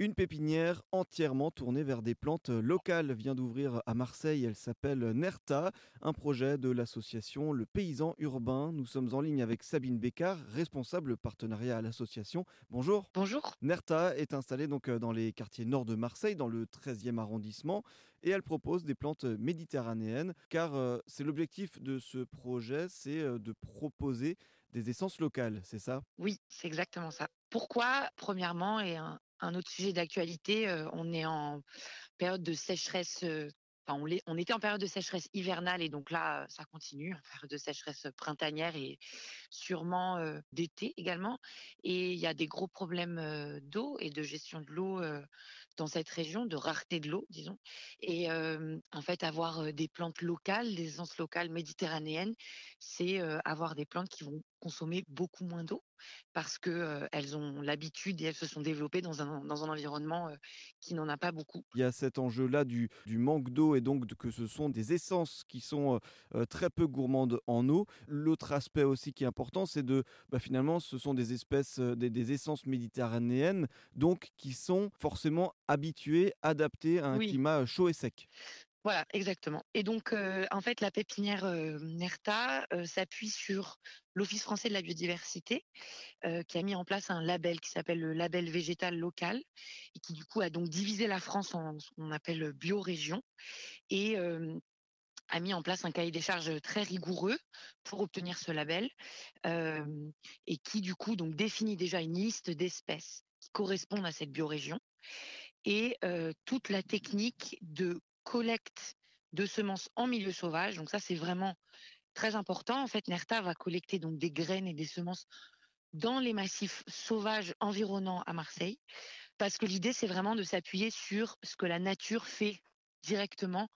Une pépinière entièrement tournée vers des plantes locales vient d'ouvrir à Marseille. Elle s'appelle Nerta, un projet de l'association Le Paysan Urbain. Nous sommes en ligne avec Sabine Bécard, responsable partenariat à l'association. Bonjour. Bonjour. Nerta est installée donc dans les quartiers nord de Marseille, dans le 13e arrondissement, et elle propose des plantes méditerranéennes, car euh, c'est l'objectif de ce projet, c'est euh, de proposer des essences locales, c'est ça? Oui, c'est exactement ça. Pourquoi, premièrement, et un, un autre sujet d'actualité, on est en période de sécheresse. Enfin, on, on était en période de sécheresse hivernale et donc là, ça continue, en période de sécheresse printanière et sûrement d'été également. Et il y a des gros problèmes d'eau et de gestion de l'eau dans cette région, de rareté de l'eau, disons. Et en fait, avoir des plantes locales, des essences locales méditerranéennes, c'est avoir des plantes qui vont consommer beaucoup moins d'eau parce que euh, elles ont l'habitude et elles se sont développées dans un, dans un environnement euh, qui n'en a pas beaucoup. Il y a cet enjeu-là du, du manque d'eau et donc que ce sont des essences qui sont euh, très peu gourmandes en eau. L'autre aspect aussi qui est important, c'est de bah, finalement ce sont des espèces, des, des essences méditerranéennes, donc qui sont forcément habituées, adaptées à un Oui. climat chaud et sec. Voilà, exactement. Et donc, en fait, la pépinière Nerta s'appuie sur l'Office français de la biodiversité, qui a mis en place un label qui s'appelle le label végétal local, et qui du coup a donc divisé la France en ce qu'on appelle biorégion, et a mis en place un cahier des charges très rigoureux pour obtenir ce label, et qui du coup donc définit déjà une liste d'espèces qui correspondent à cette biorégion, et toute la technique de collecte de semences en milieu sauvage. Donc ça, c'est vraiment très important. En fait, Nerta va collecter donc des graines et des semences dans les massifs sauvages environnants à Marseille, parce que l'idée, c'est vraiment de s'appuyer sur ce que la nature fait directement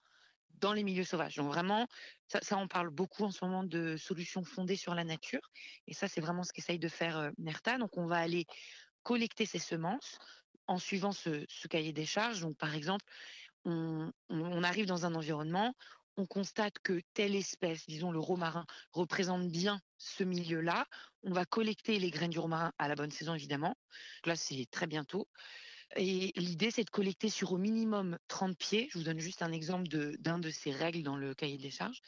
dans les milieux sauvages. Donc vraiment, ça, on parle beaucoup en ce moment de solutions fondées sur la nature, et ça, c'est vraiment ce qu'essaye de faire euh, Nerta. Donc on va aller collecter ces semences en suivant ce cahier des charges. Donc par exemple, on, arrive dans un environnement, on constate que telle espèce, disons le romarin, représente bien ce milieu-là. On va collecter les graines du romarin à la bonne saison, évidemment. Là, c'est très bientôt. Et l'idée, c'est de collecter sur au minimum 30 pieds. Je vous donne juste un exemple d'un de, ces règles dans le cahier des charges.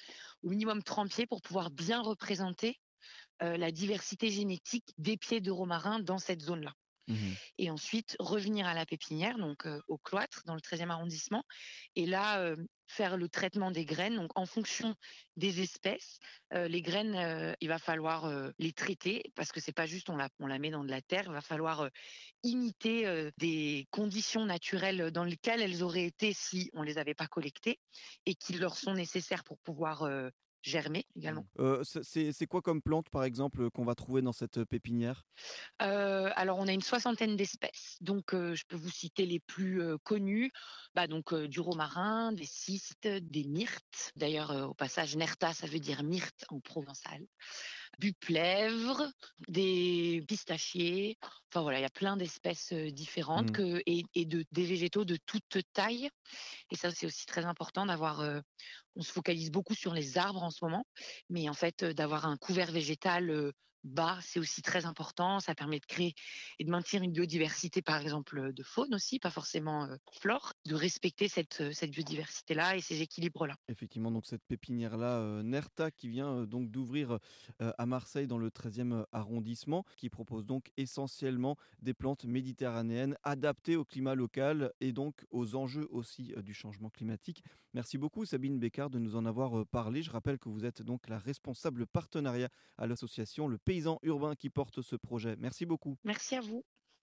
Au minimum 30 pieds pour pouvoir bien représenter euh, la diversité génétique des pieds de romarin dans cette zone-là et ensuite revenir à la pépinière, donc au cloître, dans le 13e arrondissement, et là faire le traitement des graines. Donc en fonction des espèces, les graines, il va falloir les traiter parce que c'est pas juste on la, on la met dans de la terre, il va falloir imiter des conditions naturelles dans lesquelles elles auraient été si on les avait pas collectées et qui leur sont nécessaires pour pouvoir germer également. Euh, c'est- quoi comme plante, par exemple, qu'on va trouver dans cette pépinière? Euh, alors, on a une soixantaine d'espèces. Donc, euh, je peux vous citer les plus euh, connues. Bah, donc, euh, du romarin, des cystes, des myrtes. D'ailleurs, euh, au passage, nerta, ça veut dire myrte en provençal. Du plèvre, des pistachiers. Enfin, voilà, il y a plein d'espèces différentes que, et, et de, des végétaux de toute taille. Et ça, c'est aussi très important d'avoir. euh, on se focalise beaucoup sur les arbres en ce moment, mais en fait, euh, d'avoir un couvert végétal bas, c'est aussi très important. Ça permet de créer et de maintenir une biodiversité, par exemple, de faune aussi, pas forcément euh, flore, de respecter cette, euh, cette biodiversité-là et ces équilibres-là. Effectivement, donc cette pépinière-là, euh, Nerta, qui vient euh, donc d'ouvrir à Marseille dans le 13e arrondissement, qui propose donc essentiellement des plantes méditerranéennes adaptées au climat local et donc aux enjeux aussi du changement climatique. Merci beaucoup Sabine Bécard de nous en avoir parlé. Je rappelle que vous êtes donc la responsable partenariat à l'association Le Paysan Urbain qui porte ce projet. Merci beaucoup. Merci à vous.